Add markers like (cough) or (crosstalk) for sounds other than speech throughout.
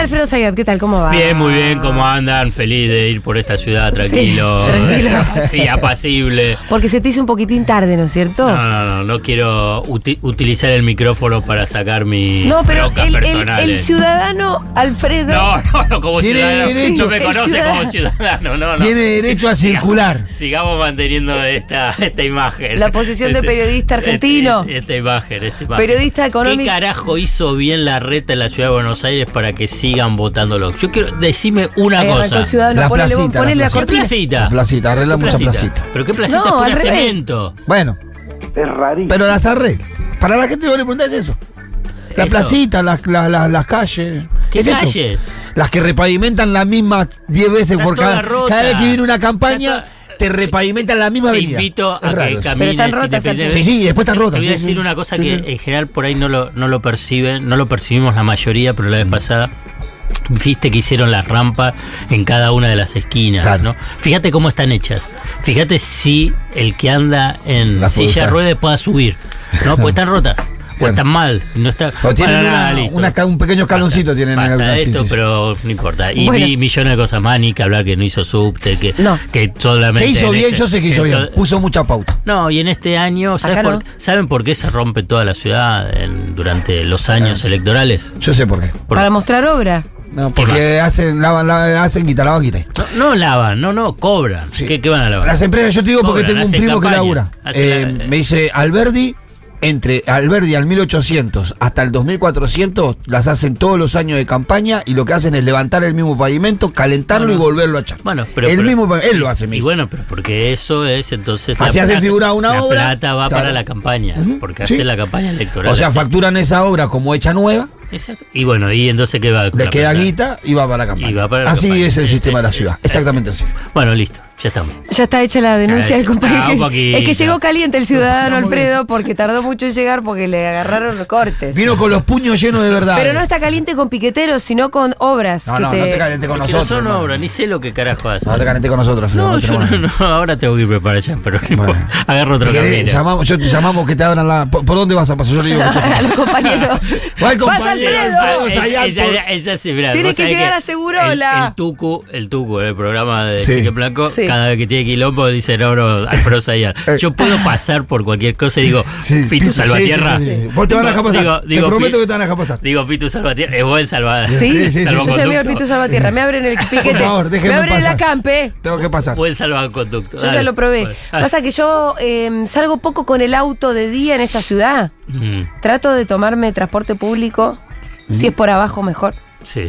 Hola Alfredo Zayat, ¿qué tal? ¿Cómo va? Bien, muy bien, ¿cómo andan? Feliz de ir por esta ciudad tranquilo. (laughs) tranquilo. (laughs) Sí, apacible. Porque se te hizo un poquitín tarde, ¿no es cierto? No, no, no, no quiero uti- utilizar el micrófono para sacar mis No, pero el, el- personales. el ciudadano Alfredo. No, no, no, como Tiene ciudadano. derecho. no me conoce ciudadano. como ciudadano, no, no. Tiene derecho a (laughs) circular. Sigamos manteniendo esta, esta imagen. La posición de periodista argentino. Esta, esta imagen, esta imagen. Periodista económico. ¿Qué carajo hizo bien la reta en la ciudad de Buenos Aires para que sigan votándolo? Yo quiero decime una arrancó cosa. el ciudadano, La ponele, la la, ¿Qué placita. cortina. placita? La placita, arregla ¿Qué mucha placita. ¿Pero qué placita? No, es cemento. Bueno, Es rarísimo. pero las arregla. Para la gente que le pregunta es eso. La Eso. placita, las, las, las, las calles. ¿Qué es eso. calles? Las que repavimentan las mismas 10 veces Está por cada, rota. cada vez que viene una campaña. Te repavimentan la misma Te avenida. invito Es a raro que camines. Pero están te rotas. Sí, sí, después están rotas. Te voy a decir sí. una cosa Sí, que sí. en general por ahí no lo, no lo perciben, no lo percibimos la mayoría, pero la Mm. vez pasada. Viste que hicieron las rampas en cada una de las esquinas, Claro. ¿no? Fíjate cómo están hechas. Fíjate si el que anda en puede silla de ruedas pueda subir, ¿no? Porque están rotas. O Claro. están mal. No está, O tienen una- nada, listo. una ca- un pequeño escaloncito tienen en sí, esto, sí, sí. pero no importa. Y Bueno. vi millones de cosas más, ni que hablar que no hizo subte, que, No. que solamente. ¿Qué hizo en bien? este- Yo sé que hizo bien. Puso mucha pauta. no, y en este año, ¿sabes por- no. ¿saben por qué se rompe toda la ciudad en- durante los Ah. años electorales? Yo sé por qué. Por- Para mostrar obra. No, ¿Qué porque hacen, lavan, lavan, hacen quita, lavan, quita. no, no lavan, no, no, cobran. Sí. ¿Qué, qué van a lavar? Las empresas, yo te digo porque tengo un primo que labura. Eh, la- me dice, Alberdi, entre Alberdi al 1800 hasta el 2400, las hacen todos los años de campaña y lo que hacen es levantar el mismo pavimento, calentarlo y volverlo a echar. Bueno, pero. el pero- mismo, él lo hace, me Y bueno, pero porque eso es entonces. Así hace figura una la obra, plata va claro. para la campaña, porque sí. hace la campaña electoral. o sea, facturan esa obra como hecha nueva, Exacto. Y bueno, y entonces ¿qué va? le queda plata? guita y va para la campaña. Y va para la así campaña. es el sistema de la ciudad. Exactamente así. Bueno, listo, ya estamos. Ya está hecha la denuncia del compañero. ah, es que llegó caliente el ciudadano. Alfredo porque tardó mucho en llegar porque le agarraron recortes. Vino con los puños llenos de verdad. Pero no está caliente con piqueteros, sino con obras. No, que no, te- no te calientes con Es que nosotros. no son obras, ni sé lo que carajo hacen. No te calientes con nosotros, Alfredo. No, no yo no, ahora tengo que ir para allá, pero no Bueno. agarro otro Si querés, camino. llamamos, yo te llamamos que te abran la. ¿Por, por dónde vas a pasar? Yo le digo que los (laughs) (laughs) ¡Vas, compañero! Alfredo Es- esa- sí, mirá, Tiene que llegar a Segurola. El, el Tucu, el Tucu, el programa de Sí. Chique Blanco, Sí. cada vez que tiene quilombo dice, no, no, Alfredo Zayat. (laughs) Eh. Yo puedo pasar por cualquier cosa y digo, Sí, Pitu Salvatierra. sí, sí, sí. Vos te van a dejar pasar. Digo- te prometo que te van a dejar pasar. Digo, Pitu Salvatierra, es buen salvador. Sí, Sí, sí, sí. yo al Salvoconducto. Pitu Salvatierra. Me abren el (laughs) piquete. Por favor, me abren la campe. Tengo que pasar. Buen salvaconducto. Yo ya lo probé. Pasa que yo eh, salgo poco con el auto de día en esta ciudad. mm, Trato de tomarme transporte público. Si es por abajo, mejor. sí.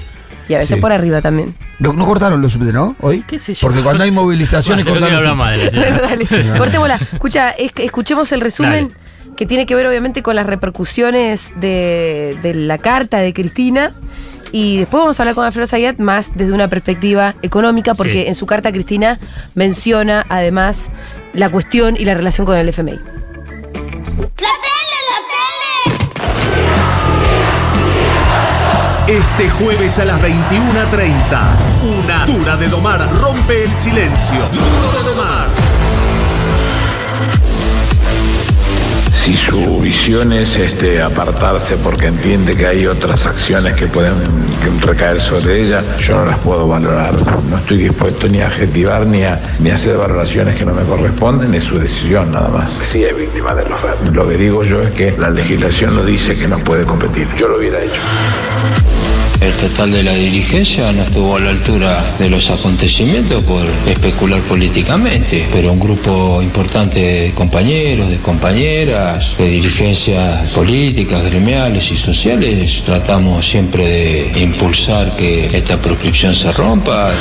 Y a veces Sí. por arriba también. No, no cortaron los subtes, ¿no? Hoy. ¿Qué sé yo? Porque cuando hay (laughs) movilizaciones Bueno, cortaron los. Dale, (laughs) cortémosla. Escucha, es que escuchemos el resumen que tiene que ver obviamente con las repercusiones de, de la carta de Cristina. Y después vamos a hablar con Alfredo Zayat más desde una perspectiva económica, porque Sí. en su carta Cristina menciona además la cuestión y la relación con el FMI. Este jueves a las 21.30, una dura de domar rompe el silencio. Duro de domar. Si su visión es este, apartarse porque entiende que hay otras acciones que pueden recaer sobre ella, yo no las puedo valorar. No estoy dispuesto ni a adjetivar ni a, ni a hacer valoraciones que no me corresponden, es su decisión nada más. Sí es víctima de los Lo que digo yo es que la legislación no dice que no puede competir. Yo lo hubiera hecho. El total de la dirigencia no estuvo a la altura de los acontecimientos por especular políticamente, pero un grupo importante de compañeros, de compañeras, de dirigencias políticas, gremiales y sociales, tratamos siempre de impulsar que esta proscripción se rompa.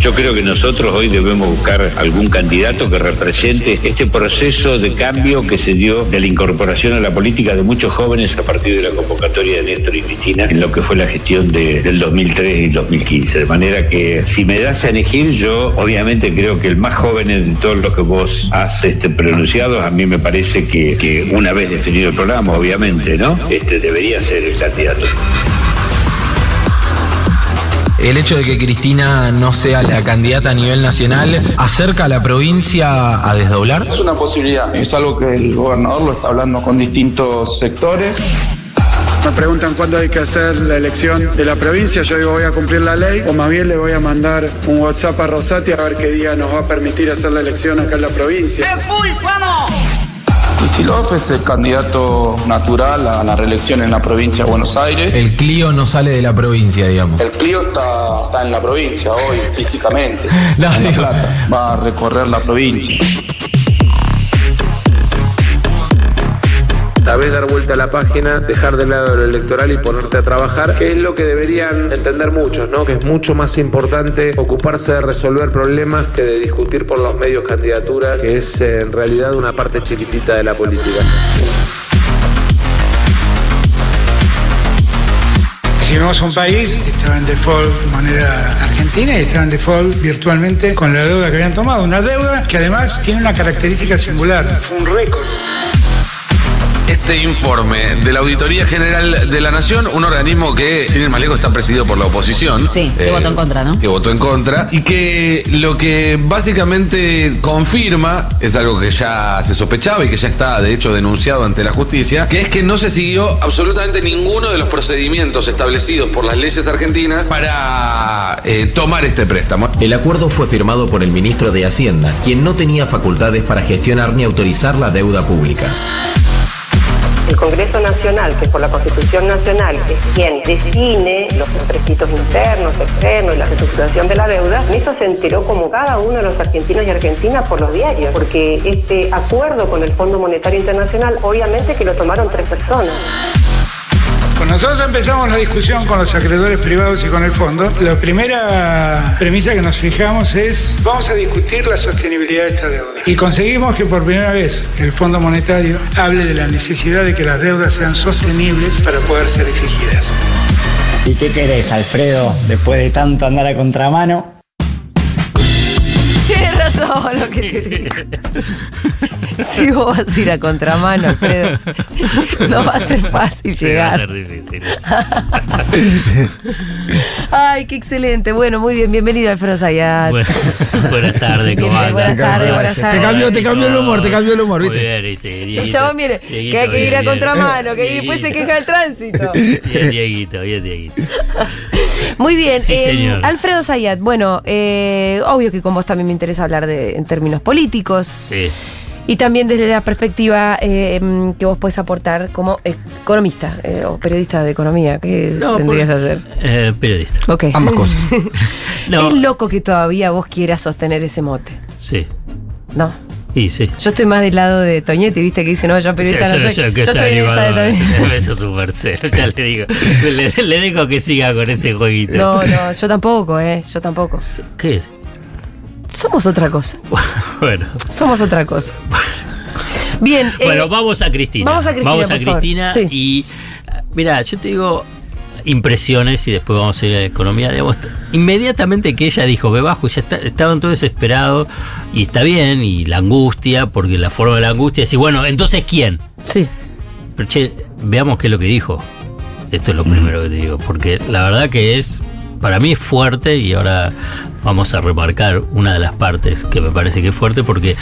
Yo creo que nosotros hoy debemos buscar algún candidato que represente este proceso de cambio que se dio de la incorporación a la política de muchos jóvenes a partir de la convocatoria de Néstor y Cristina en lo que fue la gestión de- del 2003 y 2015. De manera que si me das a elegir, yo obviamente creo que el más joven de todos los que vos has este, pronunciado, a mí me parece que, que una vez definido el programa, obviamente, ¿no? Este debería ser el candidato. El hecho de que Cristina no sea la candidata a nivel nacional acerca a la provincia a desdoblar. Es una posibilidad, es algo que el gobernador lo está hablando con distintos sectores. Me preguntan cuándo hay que hacer la elección de la provincia, yo digo voy a cumplir la ley o más bien le voy a mandar un WhatsApp a Rosati a ver qué día nos va a permitir hacer la elección acá en la provincia. Cristi López es el candidato natural a la reelección en la provincia de Buenos Aires. El Clio no sale de la provincia, digamos. El Clio está, está en la provincia hoy, físicamente. (laughs) No, en La Plata. Va a recorrer la provincia. Sabes dar vuelta a la página, dejar de lado lo electoral y ponerte a trabajar, que es lo que deberían entender muchos, ¿no? Que es mucho más importante ocuparse de resolver problemas que de discutir por los medios candidaturas, que es eh, en realidad una parte chiquitita de la política. Si vemos un país que estaba en default de manera argentina y estaba en default virtualmente con la deuda que habían tomado. Una deuda que además tiene una característica singular. Fue un récord. Este informe de la Auditoría General de la Nación, un organismo que, sin ir más lejos, está presidido por la oposición. Sí, que Eh, votó en contra, ¿no? Que votó en contra. Y que lo que básicamente confirma es algo que ya se sospechaba y que ya está, de hecho, denunciado ante la justicia, que es que no se siguió absolutamente ninguno de los procedimientos establecidos por las leyes argentinas para eh, tomar este préstamo. El acuerdo fue firmado por el ministro de Hacienda, quien no tenía facultades para gestionar ni autorizar la deuda pública. El Congreso Nacional, que por la Constitución Nacional es quien define los empréstitos internos, externos y la reestructuración de la deuda, eso se enteró como cada uno de los argentinos y argentinas por los diarios, porque este acuerdo con el Fondo Monetario Internacional, obviamente que lo tomaron tres personas. Cuando nosotros empezamos la discusión con los acreedores privados y con el fondo, la primera premisa que nos fijamos es vamos a discutir la sostenibilidad de esta deuda. Y conseguimos que por primera vez el Fondo Monetario hable de la necesidad de que las deudas sean sostenibles para poder ser exigidas. ¿Y qué querés, Alfredo, después de tanto andar a contramano? Tienes razón lo que te digo. (laughs) (laughs) Si vos vas a ir a contramano, Alfredo, (laughs) no va a ser fácil Sí, va a llegar. ser difícil. (laughs) Ay, qué excelente. Bueno, muy bien. Bienvenido, Alfredo Zayat. Bueno, buenas tardes, ¿cómo buenas tardes, buenas Te tardes. cambió, te cambió el humor, te cambió el humor, Muy ¿viste? bien, sí, El chabón, mire, Dieguito, que hay que ir a bien, contramano, que después se queja del tránsito. Bien, Dieguito, bien, Dieguito. Muy bien, Sí, eh, señor. Alfredo Zayat, bueno, eh, obvio que con vos también me interesa hablar de, en términos políticos Sí. Y también desde la perspectiva eh, que vos puedes aportar como economista eh, o periodista de economía, que No, tendrías a hacer. Eh, periodista. Ok. Ambas (laughs) cosas. No. Es loco que todavía vos quieras sostener ese mote, Sí. ¿no? Y sí. Yo estoy más del lado de Toñetti, viste, que dice, no, yo periodista Sí, no yo- soy. yo que Yo estoy en esa de animador. también. (laughs) Eso es súper cero, ya le digo. Le, le dejo que siga con ese jueguito. No, no, yo tampoco, eh, yo tampoco. ¿Qué es? Somos otra cosa. (laughs) Bueno. Somos otra cosa. Bien. eh, Bueno, vamos a Cristina. vamos a Cristina, Vamos a. Cristina Sí. y mira, yo te digo impresiones y después vamos a ir a la economía. Digamos, inmediatamente que ella dijo, me bajo, ya está, estaban todos desesperados y está bien, y la angustia, porque la forma de la angustia es decir, bueno, entonces ¿quién? Sí. Pero che, veamos qué es lo que dijo. Esto es lo primero que te digo, porque la verdad que es, para mí es fuerte y ahora vamos a remarcar una de las partes que me parece que es fuerte porque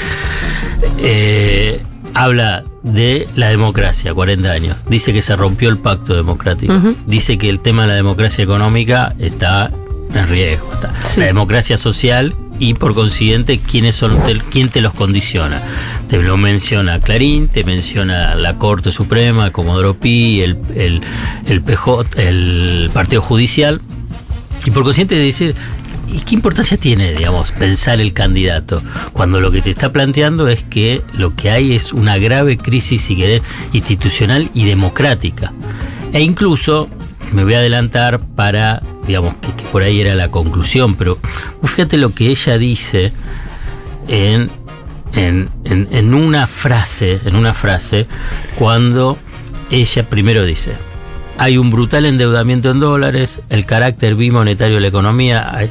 eh, habla de la democracia, 40 años. Dice que se rompió el pacto democrático. Dice que el tema de la democracia económica está en riesgo. Está. La democracia social y por consiguiente quiénes son te- quién te los condiciona. Te lo menciona Clarín, te menciona la Corte Suprema, Comodoro Pi, el, el, el PJ, el Partido Judicial. Y por consiguiente decir, ¿y qué importancia tiene, digamos, pensar el candidato? Cuando lo que te está planteando es que lo que hay es una grave crisis, si querés, institucional y democrática. E incluso, me voy a adelantar para digamos, que, por ahí era la conclusión, pero fíjate lo que ella dice en, en, en- en una frase, en una frase, cuando ella primero dice, hay un brutal endeudamiento en dólares, el carácter bimonetario de la economía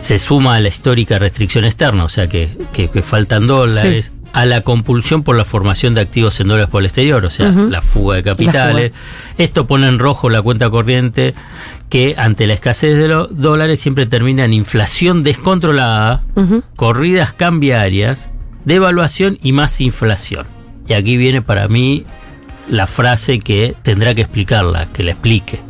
se suma a la histórica restricción externa, o sea que, que- que faltan dólares, a la compulsión por la formación de activos en dólares por el exterior, o sea, la fuga de capitales. Esto pone en rojo la cuenta corriente que ante la escasez de los dólares siempre termina en inflación descontrolada, corridas cambiarias, devaluación y más inflación. Y aquí viene para mí la frase que tendrá que explicarla, que la explique.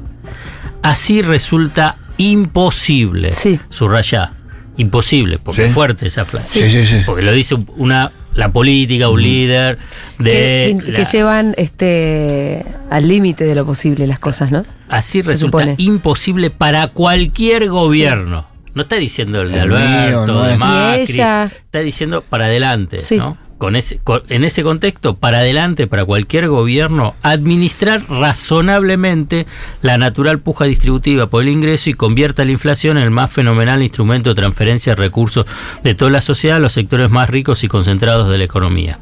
Así resulta imposible, subraya, imposible, porque Sí. es fuerte esa frase, Sí, sí, sí. porque lo dice una la política, un líder de que, que- la- que llevan este al límite de lo posible las cosas, ¿no? Así Se resulta supone. imposible para cualquier gobierno. No está diciendo el de El mío, Alberto, no de. Macri, ella. está diciendo para adelante, Sí. ¿no? Con ese, con- en ese contexto, para adelante, para cualquier gobierno, administrar razonablemente la natural puja distributiva por el ingreso y convierta la inflación en el más fenomenal instrumento de transferencia de recursos de toda la sociedad a los sectores más ricos y concentrados de la economía.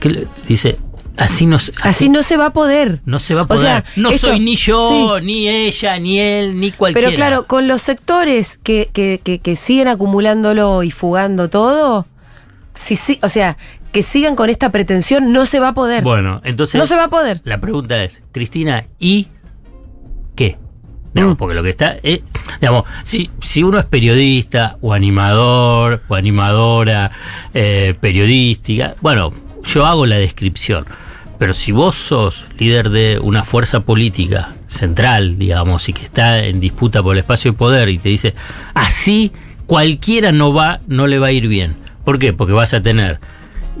¿Qué le- dice, así no, se- Así no se va a poder. no se va a O poder. sea, no esto- soy ni yo, sí. ni ella, ni él, ni cualquiera. Pero claro, con los sectores que, que, que, que siguen acumulándolo y fugando todo, si, sí, o sea, que sigan con esta pretensión, no se va a poder. Bueno, entonces. no se va a poder. La pregunta es, Cristina, ¿y qué? Digamos, Mm. Porque lo que está. es, digamos, si, si uno es periodista o animador o animadora eh, periodística, bueno, yo hago la descripción. Pero si vos sos líder de una fuerza política central, digamos, y que está en disputa por el espacio de poder y te dice, así cualquiera no va, no le va a ir bien. ¿Por qué? Porque vas a tener,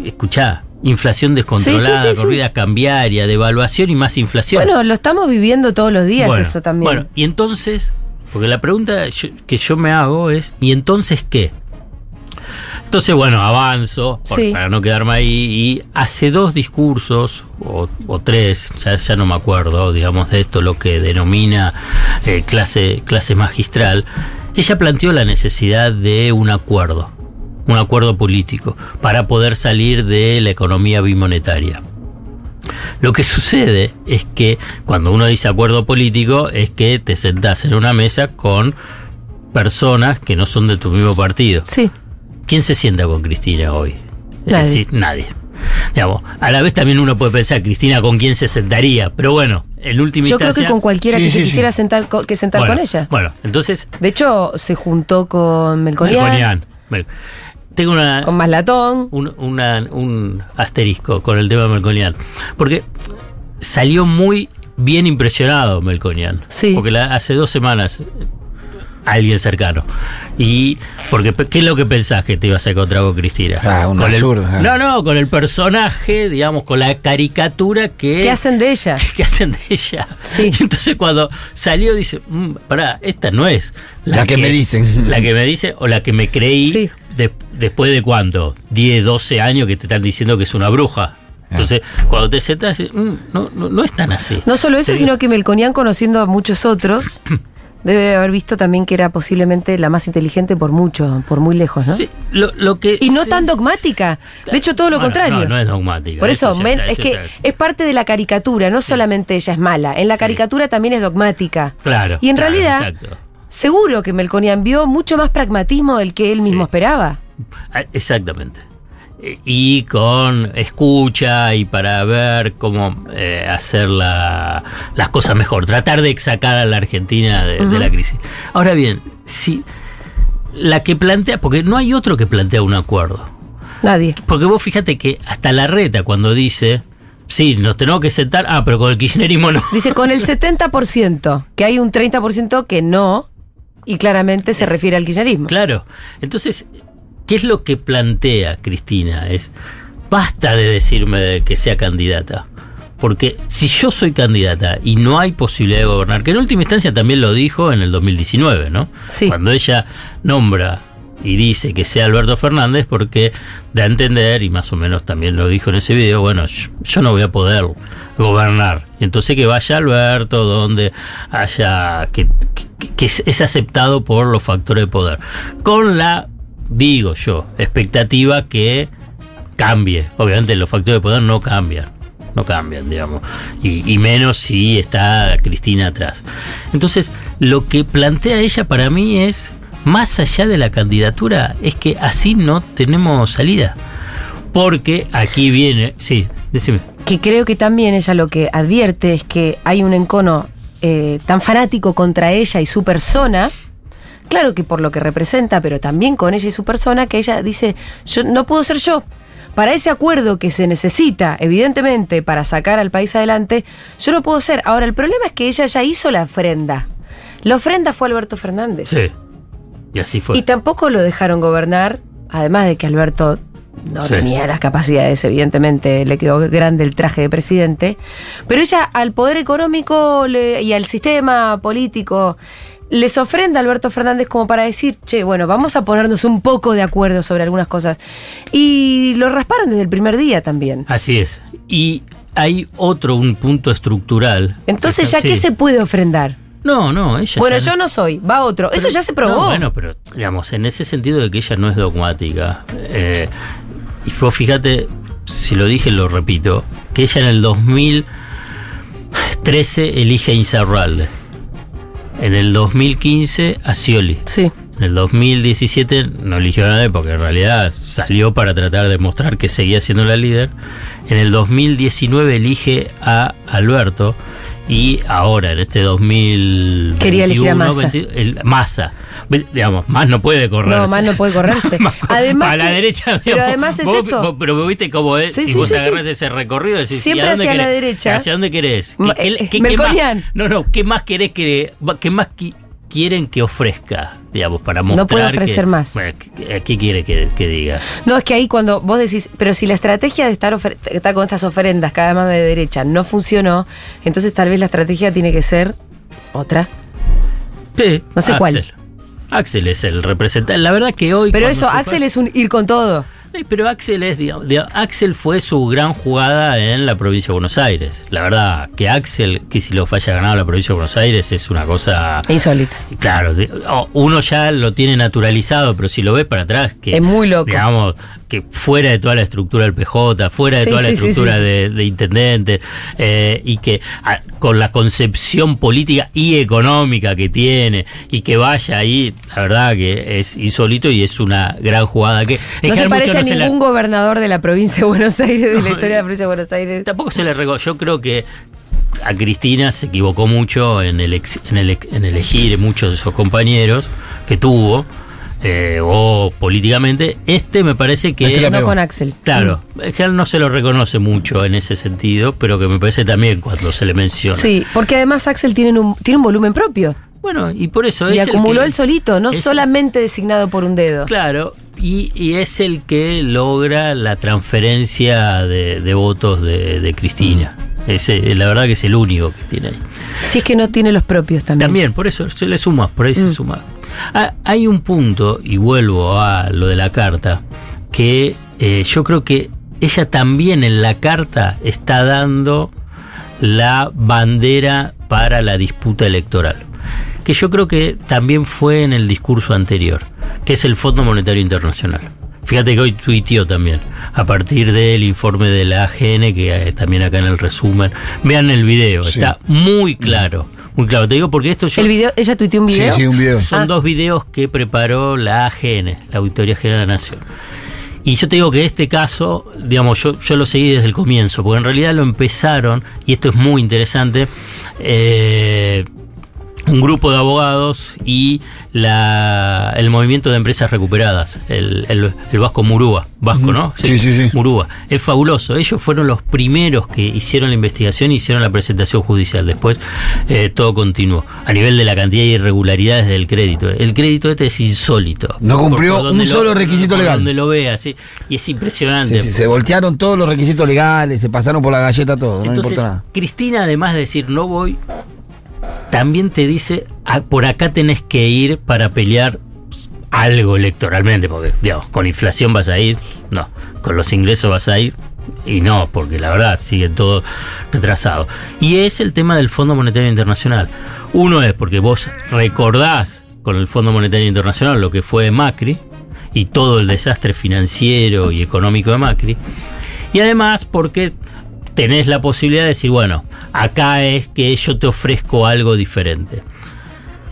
escuchá, inflación descontrolada, Sí, sí, sí, sí. corrida cambiaria, devaluación y más inflación. Bueno, lo estamos viviendo todos los días Bueno, eso también. Bueno, y entonces, porque la pregunta yo- que yo me hago es, ¿y entonces qué? Entonces, bueno, avanzo por- para no quedarme ahí y hace dos discursos, o, o tres, ya, ya no me acuerdo, digamos, de esto, lo que denomina eh, clase, clase magistral, ella planteó la necesidad de un acuerdo, un acuerdo político, para poder salir de la economía bimonetaria. Lo que sucede es que cuando uno dice acuerdo político es que te sentás en una mesa con personas que no son de tu mismo partido. Sí. ¿Quién se sienta con Cristina hoy? Es Nadie. decir, nadie. Digamos, a la vez también uno puede pensar, Cristina, ¿con quién se sentaría? Pero bueno, en última Yo creo que con cualquiera Sí, que sí, se sí. quisiera sentar, que sentar Bueno, con ella. Bueno, entonces... De hecho, se juntó con Melconian, Melconian. Tengo una, con Maslatón. un, una- un asterisco con el tema de Melconian. Porque salió muy bien impresionado Melconian. Sí. Porque la- hace dos semanas alguien cercano. Y porque ¿qué es lo que pensás que te ibas a encontrar con Cristina? Ah, un Con el- ah. No, no, con el personaje, digamos, con la caricatura que ¿Qué hacen de ella? (laughs) que hacen de ella. Sí. Y (laughs) entonces cuando salió dice, "Mm, pará, esta no es La que me dicen". La que me dicen (laughs) o la que me creí Sí. de- después de cuánto, 10, 12 años que te están diciendo que es una bruja. Entonces, cuando te sentas, "Mm, no, no, no es tan así. No solo eso, sino que Melconian, conociendo a muchos otros, (clears throat) debe haber visto también que era posiblemente la más inteligente por mucho, por muy lejos, ¿no? Sí, lo, lo que Y no sí- tan dogmática. De hecho, todo lo Bueno, contrario. No, no es dogmática. Por eso, está, es que está. es parte de la caricatura, no solamente ella es mala, en la caricatura también es dogmática. Claro. Y en claro, realidad, exacto. seguro que Melconian vio mucho más pragmatismo del que él mismo esperaba. Ah, Exactamente. Eh, Y con escucha y para ver cómo eh, hacer la- las cosas mejor, tratar de sacar a la Argentina de, de la crisis. Ahora bien, si la que plantea, porque no hay otro que plantea un acuerdo. Nadie. Porque vos fíjate que hasta la reta cuando dice, sí, nos tenemos que sentar, ah, pero con el kirchnerismo no. Dice con el (laughs) 70%, que hay un 30% que no, y claramente se refiere al kirchnerismo. Claro. Entonces, ¿qué es lo que plantea Cristina? Es, basta de decirme de que sea candidata. Porque si yo soy candidata y no hay posibilidad de gobernar, que en última instancia también lo dijo en el 2019, ¿no? Sí. Cuando ella nombra y dice que sea Alberto Fernández porque da a entender, y más o menos también lo dijo en ese video, bueno, yo, yo no voy a poder gobernar. Y entonces que vaya Alberto donde haya, que, que- que es- es aceptado por los factores de poder. Con la, digo yo, expectativa que cambie. Obviamente los factores de poder no cambian. No cambian, digamos. Y, menos si está Cristina atrás. Entonces, lo que plantea ella para mí es, más allá de la candidatura, es que así no tenemos salida. Porque aquí viene. Sí, decime. Que creo que también ella lo que advierte es que hay un encono eh, tan fanático contra ella y su persona. Claro que por lo que representa, pero también con ella y su persona, que ella dice, yo no puedo ser yo. Para ese acuerdo que se necesita, evidentemente, para sacar al país adelante, yo no puedo ser. Ahora, el problema es que ella ya hizo la ofrenda. La ofrenda fue Alberto Fernández. Sí. Y así fue. Y tampoco lo dejaron gobernar, además de que Alberto no Sí. tenía las capacidades, evidentemente, le quedó grande el traje de presidente. Pero ella al poder económico le- y al sistema político les ofrenda a Alberto Fernández como para decir, che, bueno, vamos a ponernos un poco de acuerdo sobre algunas cosas. Y lo rasparon desde el primer día también. Así es. Y hay otro, un punto estructural. Entonces, ¿ya Sí. qué se puede ofrendar? No, no, ella Bueno, ya yo no soy, va otro. Eso ya se probó. No, bueno, pero digamos, en ese sentido de que ella no es dogmática. eh, y vos fíjate, si lo dije, lo repito, que ella en el 2013 elige a Insaurralde. En el 2015 a Scioli. Sí. En el 2017 no eligió a nadie porque en realidad salió para tratar de demostrar que seguía siendo la líder. En el 2019 elige a Alberto y ahora en este 2021 Quería elegir a Massa. 20 el- Massa. Ve- Digamos, más no puede correrse. No, más no puede (laughs) correrse. además a la que- derecha, Pero digamos, además es vos- esto. vos- pero viste cómo es, Sí, si sí, vos sí, agarrás sí. ese recorrido, decís, ¿y Siempre hacia la querés? derecha. ¿Hacia dónde querés? ¿Qué, eh, qué- qué más, no, no, ¿qué más querés que, qué más qui- quieren que ofrezca, digamos, para No puede ofrecer que- más. Bueno, ¿qué, quiere que, que diga? No, es que ahí cuando vos decís, pero si la estrategia de estar, estar con estas ofrendas cada vez más de derecha no funcionó, entonces tal vez la estrategia tiene que ser otra. Sí, No sé Axel. cuál. Axel es el representante. La verdad que hoy. Pero eso, Axel es un ir con todo. Pero Axel es, digamos, digamos, Axel fue su gran jugada en la provincia de Buenos Aires. La verdad, que Axel, que si lo falla ganado la provincia de Buenos Aires es una cosa. Insólita. Claro, uno ya lo tiene naturalizado, pero si lo ves para atrás, que. Es muy loco. Digamos, que fuera de toda la estructura del PJ, fuera de Sí, toda la sí, estructura sí, de, de intendente, eh, y que ah, con la concepción política y económica que tiene, y que vaya ahí, la verdad que es insólito y es una gran jugada que. en No se parece a no se la- ningún gobernador de la provincia de Buenos Aires, de la historia de la provincia de Buenos Aires. Tampoco se le regó. Yo creo que a Cristina se equivocó mucho en, el ex- en, el- en elegir muchos de esos compañeros que tuvo. eh, o políticamente, este me parece que. Este No con Axel. Claro, en general no se lo reconoce mucho en ese sentido, pero que me parece también cuando se le menciona. Sí, porque además Axel tiene un, tiene un volumen propio. Bueno, y por eso Y es acumuló que- él solito, no es- solamente designado por un dedo. Claro, y, y es el que logra la transferencia de, de votos de, de Cristina. Ese, la verdad que es el único que tiene ahí. Si es que no tiene los propios también. También, por eso se le suma, por ahí se Mm. suma. Ah, hay un punto, y vuelvo a lo de la carta, que eh, yo creo que ella también en la carta está dando la bandera para la disputa electoral. Que yo creo que también fue en el discurso anterior, es el Fondo Monetario Internacional. Fíjate que hoy tuiteó también, a partir del informe de la AGN, que eh, también acá en el resumen. Vean el video, Sí. está muy claro. Muy claro, te digo porque esto yo. El video, ella tuiteó un video. Son Ah. dos videos que preparó la AGN, la Auditoría General de la Nación. Y yo te digo que este caso, digamos, yo, yo lo seguí desde el comienzo, porque en realidad lo empezaron, y esto es muy interesante, eh, un grupo de abogados y la, el movimiento de empresas recuperadas, el, el- el Vasco Murúa, Vasco, ¿no? Sí, sí, sí. Murúa. Es fabuloso. Ellos fueron los primeros que hicieron la investigación y hicieron la presentación judicial. Después eh, todo continuó. A nivel de la cantidad de irregularidades del crédito. El crédito este es insólito. No cumplió un solo requisito por legal. Donde lo vea, sí. Y es impresionante. Sí, sí, se voltearon todos los requisitos legales, se pasaron por la galleta todo, no Entonces, importa nada. Cristina, además de decir no voy, también te dice "Ah, por acá tenés que ir para pelear algo electoralmente, porque, digamos, con inflación vas a ir, no, con los ingresos vas a ir, y no, porque la verdad sigue todo retrasado. Y es el tema del Fondo Monetario Internacional. Uno es porque vos recordás con el Fondo Monetario Internacional lo que fue Macri y todo el desastre financiero y económico de Macri. Y además porque tenés la posibilidad de decir, bueno, acá es que yo te ofrezco algo diferente.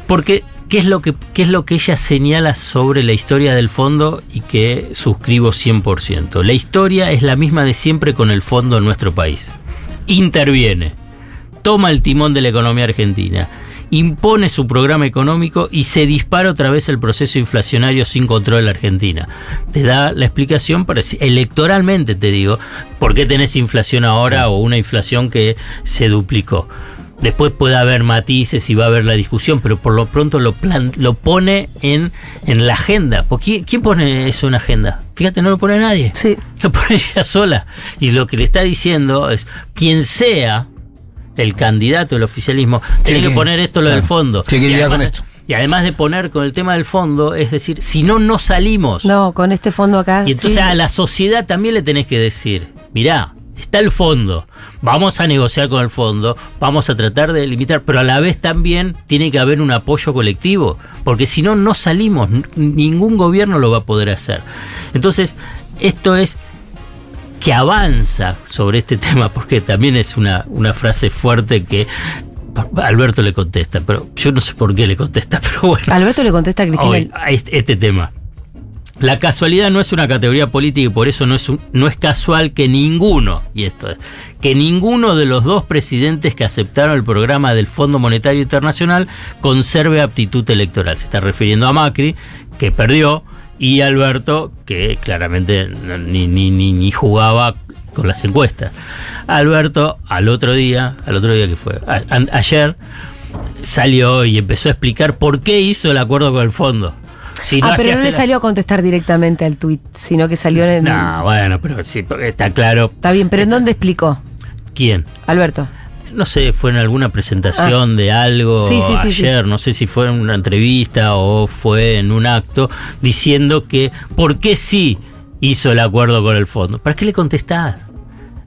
Porque, ¿qué es lo que, qué es lo que ella señala sobre la historia del fondo y que suscribo 100%? La historia es la misma de siempre con el fondo en nuestro país. Interviene, toma el timón de la economía argentina, impone su programa económico y se dispara otra vez el proceso inflacionario sin control en la Argentina. Te da la explicación, para, electoralmente te digo, por qué tenés inflación ahora o una inflación que se duplicó. Después puede haber matices y va a haber la discusión, pero por lo pronto lo, plan, lo pone en, en la agenda. ¿Por quién, quién pone eso en agenda? Fíjate, no lo pone nadie. Sí. Lo pone ella sola. Y lo que le está diciendo es, quien sea el candidato del oficialismo, tiene que, que- poner esto lo del fondo. tiene que Y lidiar con además- esto. Y además de poner con el tema del fondo, es decir, si no, no salimos. No, con este fondo acá. Y entonces sí. a la sociedad también le tenés que decir, mirá, está el fondo, vamos a negociar con el fondo, vamos a tratar de limitar, pero a la vez también tiene que haber un apoyo colectivo, porque si no, no salimos, ningún gobierno lo va a poder hacer. Entonces, esto es que avanza sobre este (laughs) tema, porque también es una, una frase fuerte que Alberto le contesta, pero yo no sé por qué le contesta, (laughs) pero bueno. Alberto le contesta a Cristina. Hoy, a este, este tema. La casualidad no es una categoría política y por eso no es, un- no es casual que ninguno, y esto es, que ninguno de los dos presidentes que aceptaron el programa del Fondo Monetario Internacional conserve aptitud electoral. Se está refiriendo a Macri, que perdió, y Alberto, que claramente ni, ni, ni, ni jugaba con las encuestas. Alberto, al otro día, al otro día que fue, a- a- ayer, salió y empezó a explicar por qué hizo el acuerdo con el fondo. Si ah, pero no le salió a contestar directamente al tuit, sino que salió en. No, bueno, pero sí, porque está claro. Está bien, pero ¿en dónde explicó? ¿Quién? Alberto. No sé, fue en alguna presentación de algo Ah. Sí, sí, sí, sí. ayer, no sé si fue en una entrevista o fue en un acto, diciendo que por qué sí hizo el acuerdo con el fondo. ¿Para qué le contestás?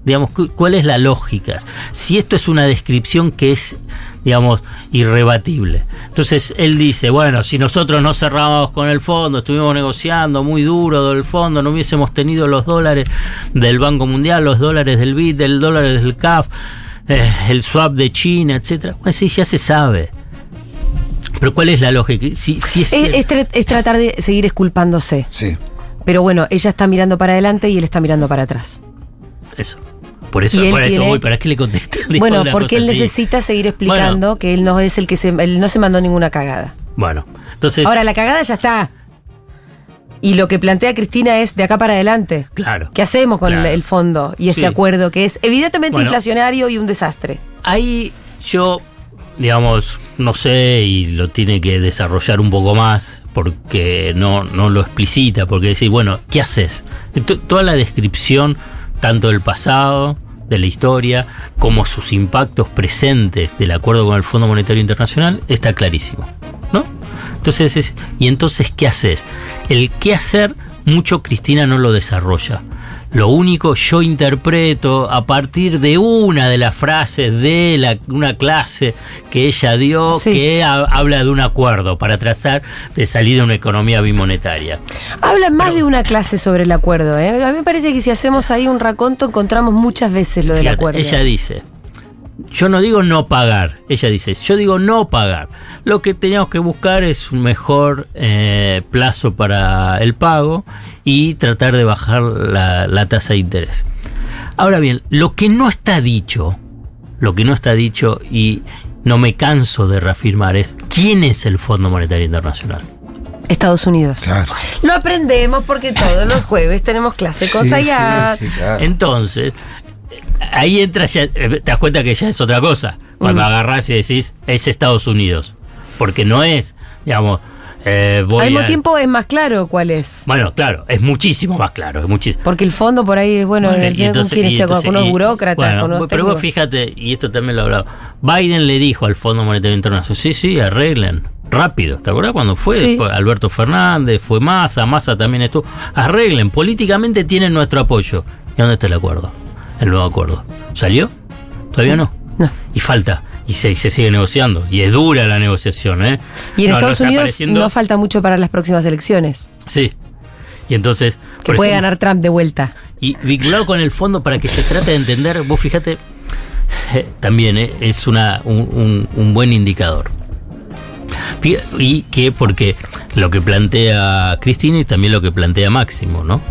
Digamos, cu- ¿cuál es la lógica? Si esto es una descripción que es, digamos, irrebatible. Entonces él dice, bueno, si nosotros no cerramos con el fondo, estuvimos negociando muy duro del fondo, no hubiésemos tenido los dólares del Banco Mundial, los dólares del BID, el dólar del CAF, eh, el swap de China, etcétera. Pues sí, ya se sabe. Pero ¿cuál es la lógica? Si, si es Es, cierto- es tra- es tratar de seguir esculpándose. Sí. Pero bueno, ella está mirando para adelante y él está mirando para atrás. Eso. Por eso, por eso tiene- voy, ¿para qué le contesta? (laughs) Dijo bueno, porque él así. necesita seguir explicando que él no es el que se. Él no se mandó ninguna cagada. Bueno, entonces. Ahora, la cagada ya está. Y lo que plantea Cristina es de acá para adelante. Claro. ¿Qué hacemos con Claro. el fondo y este Sí. acuerdo que es evidentemente Bueno. inflacionario y un desastre? Ahí yo, digamos, no sé y lo tiene que desarrollar un poco más porque no, no lo explicita, porque decir, bueno, ¿qué haces? To- Toda la descripción, tanto del pasado, de la historia, como sus impactos presentes del acuerdo con el Fondo Monetario Internacional, está clarísimo, ¿no? Entonces, es, ¿y entonces qué haces? El qué hacer, mucho Cristina no lo desarrolla. Lo único yo interpreto a partir de una de las frases de la, una clase que ella dio Sí. que ha- habla de un acuerdo para trazar de salir de una economía bimonetaria. Habla más de una clase sobre el acuerdo. ¿eh? A mí me parece que si hacemos ahí un raconto encontramos muchas veces lo del acuerdo. Ella dice, yo no digo no pagar, ella dice, yo digo no pagar. Lo que teníamos que buscar es un mejor eh, plazo para el pago y tratar de bajar la, la tasa de interés. Ahora bien, lo que no está dicho, lo que no está dicho y no me canso de reafirmar es quién es el Fondo Monetario Internacional. Estados Unidos. Lo aprendemos porque todos los jueves tenemos clase con Sí, Zayat. sí, sí, claro. Entonces, ahí entra ya, eh, te das cuenta que ya es otra cosa. Cuando Mm. agarrás y decís, es Estados Unidos. Porque no es, digamos, eh, voy Al mismo a- tiempo es más claro cuál es. Bueno, claro, es muchísimo más claro, es muchísimo. Porque el fondo por ahí es bueno, Bueno, el- entonces- con entonces- con unos y- burócratas, bueno, con unos pero vos fíjate, y esto también lo he hablado, Biden le dijo al Fondo Monetario Internacional, sí, sí, arreglen, rápido. ¿Te acuerdas cuando fue? Sí. Alberto Fernández, fue Massa, Massa también estuvo. Arreglen, políticamente tienen nuestro apoyo. ¿Y dónde está el acuerdo? El nuevo acuerdo. ¿Salió? ¿Todavía no? No. Y falta. Y se, y se sigue negociando. Y es dura la negociación, ¿eh? Y en No, Estados Unidos apareciendo- no falta mucho para las próximas elecciones. Sí. Y entonces. Que puede ejemplo, ganar Trump de vuelta. Y vinculado con el fondo para que se trate de entender, vos fíjate, eh, también eh, es una, un, un- un buen indicador. Y que porque lo que plantea Cristina y también lo que plantea Máximo, ¿no?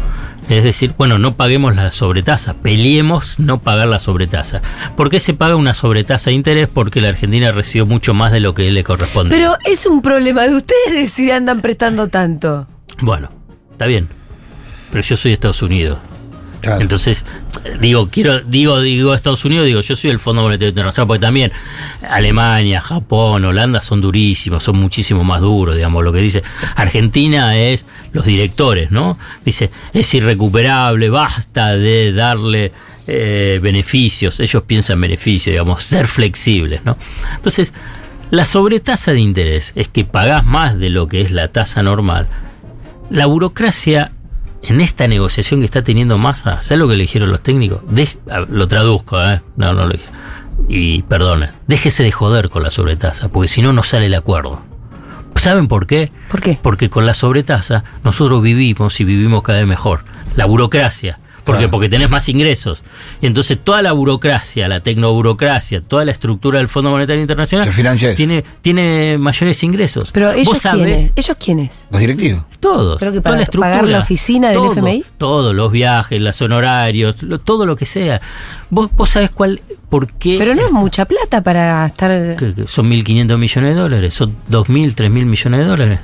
Es decir, bueno, no paguemos la sobretasa, peleemos no pagar la sobretasa. ¿Por qué se paga una sobretasa de interés? Porque la Argentina recibió mucho más de lo que le corresponde. Pero es un problema de ustedes si andan prestando tanto. Bueno, está bien. Pero yo soy Estados Unidos. Entonces, digo, quiero, digo, digo Estados Unidos, digo, yo soy el Fondo Monetario Internacional, porque también Alemania, Japón, Holanda son durísimos, son muchísimo más duros, digamos, lo que dice. Argentina es los directores, ¿no? Dice, es irrecuperable, basta de darle eh, beneficios, ellos piensan beneficios, digamos, ser flexibles, ¿no? Entonces, la sobretasa de interés es que pagás más de lo que es la tasa normal. La burocracia en esta negociación que está teniendo Massa, ¿sabes lo que le dijeron los técnicos? Dej- a- lo traduzco, ¿eh? No, no lo dije. Y perdonen, déjese de joder con la sobretasa, porque si no, no sale el acuerdo. ¿Saben por qué? ¿Por qué? Porque con la sobretasa nosotros vivimos y vivimos cada vez mejor. La burocracia. ¿Por qué? Porque tenés más ingresos. Y entonces toda la burocracia, la tecnoburocracia, toda la estructura del Fondo Monetario Internacional Se financia eso. tiene, tiene mayores ingresos. Pero ellos ¿Vos sabés? quiénes? ¿Ellos quiénes? Los directivos. Todos. Pero que toda para la estructura. pagar la oficina del todo, FMI. Todos, los viajes, los honorarios, lo- todo lo que sea. ¿Vos, vos sabés cuál, por qué? Pero no es mucha plata para estar. que- que son 1.500 millones de dólares, son 2.000, 3.000 millones de dólares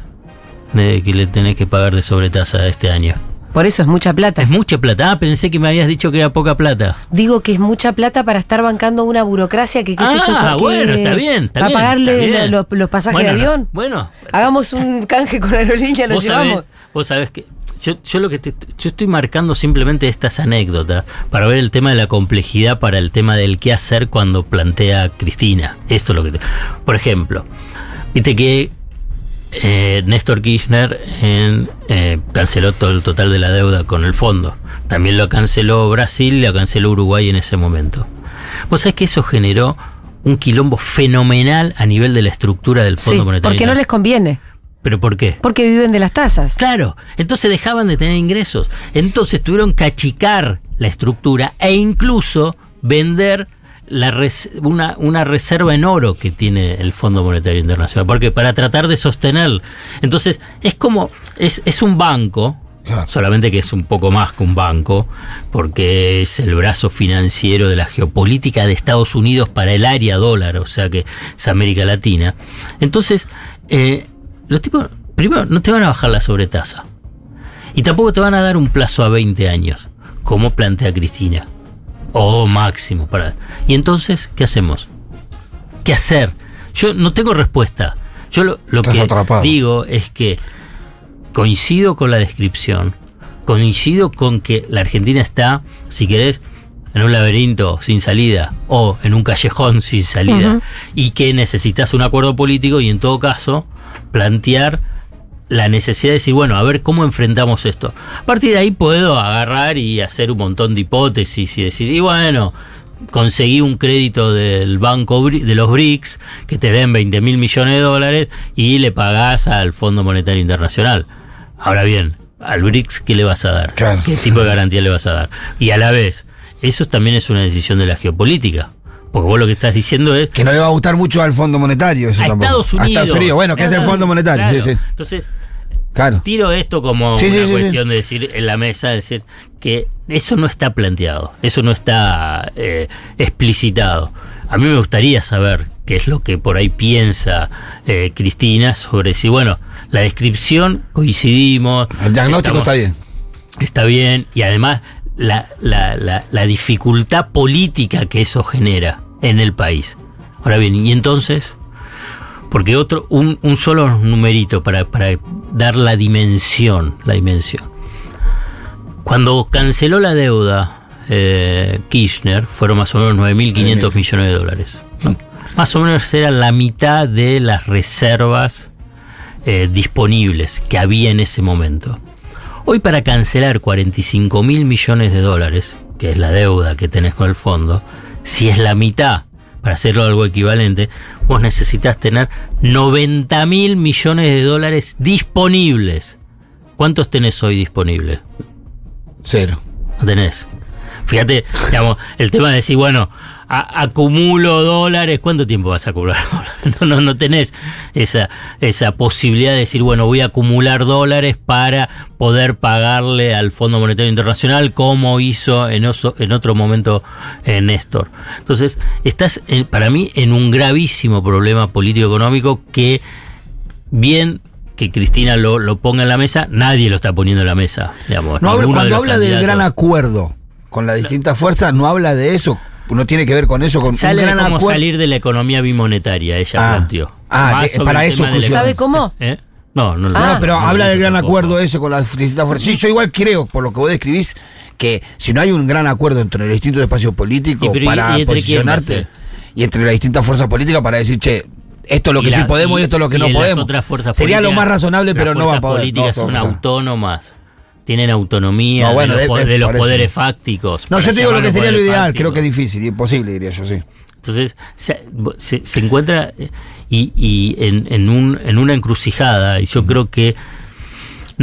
de que le tenés que pagar de sobretasa este año. Por eso es mucha plata. Es mucha plata. Ah, pensé que me habías dicho que era poca plata. Digo que es mucha plata para estar bancando una burocracia que qué sé yo. Ah, bueno, está bien, está para pagarle bien. los pasajes Bueno, de avión. Bueno, Hagamos un canje con aerolínea, lo llevamos. sabés, vos sabés que yo, yo lo que te- yo estoy marcando simplemente estas anécdotas para ver el tema de la complejidad para el tema del qué hacer cuando plantea Cristina. Esto es lo que te- por ejemplo, viste que eh, Néstor Kirchner en, eh, canceló todo el total de la deuda con el fondo. También lo canceló Brasil y lo canceló Uruguay en ese momento. Vos sabés que eso generó un quilombo fenomenal a nivel de la estructura del Fondo Sí, Monetario. porque no les conviene. ¿Pero por qué? Porque viven de las tasas. Claro, entonces dejaban de tener ingresos. Entonces tuvieron que achicar la estructura e incluso vender la res- una, una reserva en oro que tiene el Fondo Monetario Internacional. Porque para tratar de sostener. Entonces, es como. Es, es un banco. Solamente que es un poco más que un banco, porque es el brazo financiero de la geopolítica de Estados Unidos para el área dólar, o sea que es América Latina. Entonces, eh, los tipos, primero, no te van a bajar la sobretasa. Y tampoco te van a dar un plazo a 20 años, como plantea Cristina. O máximo. Para... Y entonces, ¿qué hacemos? ¿Qué hacer? Yo no tengo respuesta. Yo lo, que atrapado. digo es que coincido con la descripción, coincido con que la Argentina está, si querés, en un laberinto sin salida o en un callejón sin salida y que necesitas un acuerdo político y en todo caso plantear la necesidad de decir, bueno, a ver cómo enfrentamos esto. A partir de ahí puedo agarrar y hacer un montón de hipótesis y decir, y bueno, conseguí un crédito del banco de los BRICS que te den 20 mil millones de dólares y le pagás al Fondo Monetario Internacional. Ahora bien, al BRICS, ¿qué le vas a dar? ¿Qué tipo de garantía le vas a dar? Y a la vez, eso también es una decisión de la geopolítica. Porque vos lo que estás diciendo es... Que no le va a gustar mucho al Fondo Monetario. Eso a. Estados Unidos. A Estados Unidos, bueno, que es el Fondo Monetario. claro. Sí, sí. Entonces, Claro. tiro esto como Sí, una sí, sí. cuestión de decir en la mesa, decir que eso no está planteado, eso no está eh, explicitado. A mí me gustaría saber qué es lo que por ahí piensa eh, Cristina sobre si, bueno, la descripción coincidimos. El diagnóstico estamos- está bien. Está bien, y además la, la- la- la dificultad política que eso genera en el país. Ahora bien, y entonces, porque otro, un, un solo numerito para, para dar la dimensión, la dimensión. Cuando canceló la deuda eh, Kirchner, fueron más o menos 9.500 millones de dólares. ¿no? Más o menos era la mitad de las reservas eh, disponibles que había en ese momento. Hoy para cancelar 45 mil millones de dólares, que es la deuda que tenés con el fondo, si es la mitad, para hacerlo algo equivalente, vos necesitas tener 90 mil millones de dólares disponibles. ¿Cuántos tenés hoy disponibles? Cero. No tenés. Fíjate, (laughs) digamos, el tema de decir, bueno, a- acumulo dólares, ¿cuánto tiempo vas a acumular (laughs) dólares? No, no, no tenés esa, esa posibilidad de decir, bueno, voy a acumular dólares para poder pagarle al Fondo Monetario Internacional como hizo en, oso- en otro momento eh, Néstor. Entonces, estás, para mí, en un gravísimo problema político-económico que bien que Cristina lo, lo ponga en la mesa, nadie lo está poniendo en la mesa. Digamos, No de cuando habla del gran acuerdo con las distintas fuerzas, no habla de eso. No tiene que ver con eso, con Sale un gran cómo acuerdo. salir de la economía bimonetaria, ella Ah. planteó. Ah, de- para eso. ¿Sabe cómo? ¿Eh? No, no, No, no. no, pero no, habla no, del gran acuerdo ese con las distintas fuerzas. Sí, yo igual creo, por lo que vos describís, que si no hay un gran acuerdo entre los distintos espacios políticos Y pero, ¿y- para y quién posicionarte y entre las distintas fuerzas políticas para decir, che, esto es lo que la- sí podemos y, y- esto es lo que y no las podemos. otras fuerzas Sería lo políticas, más razonable, las pero no va a fuerzas poder. políticas no, son no, no. autónomas. Tienen autonomía No, bueno, de los, de- de los poderes fácticos. No, yo te digo lo que sería lo ideal, fácticos. creo que es difícil, imposible, diría yo, sí. Entonces se, se- se encuentra eh, y, y en, en un, en una encrucijada, y yo creo que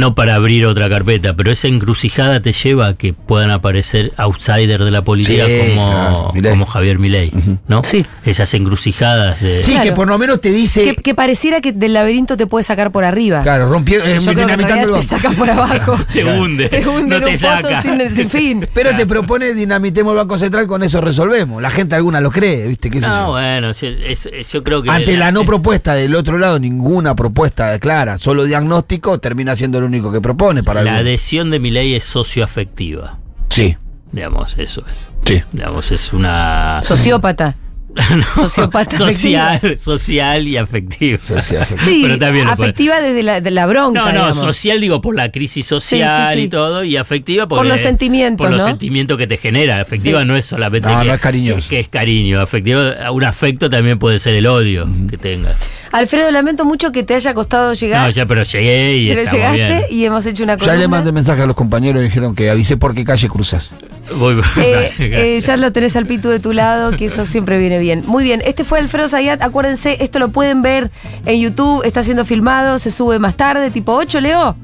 no para abrir otra carpeta, pero esa encrucijada te lleva a que puedan aparecer outsiders de la política Sí, como, claro, Milei. como Javier Milei, ¿no? Sí. Esas encrucijadas de... Sí, Claro. que por lo menos te dice. Que, que pareciera que del laberinto te puede sacar por arriba. Claro, rompiendo, Yo eh, creo que en te saca por abajo. (laughs) Te hunde, Te hunde no en te un pozo saca. sin, sin fin. (laughs) Pero te propone dinamitemos el Banco Central, con eso resolvemos. La gente alguna lo cree, ¿viste? ¿Qué No, bueno, sí, es- es- yo creo que... Ante la no propuesta del otro lado, ninguna propuesta clara, solo diagnóstico, termina siendo el único que propone para La adhesión de Milei es socioafectiva. Sí, Digamos, eso es. sí. Digamos, es una... Sociópata. (laughs) Sociópata social, social y afectiva. Sí, Pero también afectiva desde la, de la bronca. No, no, digamos. social digo por la crisis social Sí, sí, sí. y todo, y afectiva Por porque- los sentimientos, Por los ¿no? sentimientos que te genera. Afectiva Sí. no es solamente No, que, no es cariñoso. que, que es cariño. Afectivo, un afecto también puede ser el odio que tengas. Alfredo, lamento mucho que te haya costado llegar. No, ya, pero llegué y pero estamos llegaste bien. y hemos hecho una Ya columna. le mandé mensaje a los compañeros y dijeron que avisé por qué calle cruzas. Voy- Eh, (laughs) eh, ya lo tenés al pitu de tu lado, que eso siempre viene bien. Muy bien, este fue Alfredo Zayat. Acuérdense, esto lo pueden ver en YouTube, está siendo filmado, se sube más tarde, tipo 8, Leo.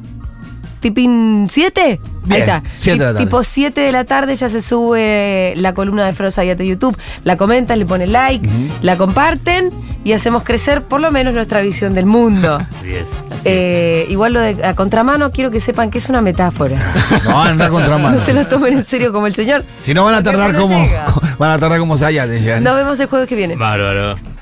¿Tipín 7? Ahí está. siete de la tarde. Tipo 7 de la tarde ya se sube la columna de Alfredo Zayat de YouTube. La comentan, le ponen like, la comparten y hacemos crecer por lo menos nuestra visión del mundo. (laughs) Así es. así Eh, igual lo de a contramano, quiero que sepan que es una metáfora. (laughs) No, anda contra mano. No se lo tomen en serio como el señor. Si no van a Porque tardar no como llega. (laughs) van a tardar como en llegar. Nos vemos el jueves que viene. Bárbaro.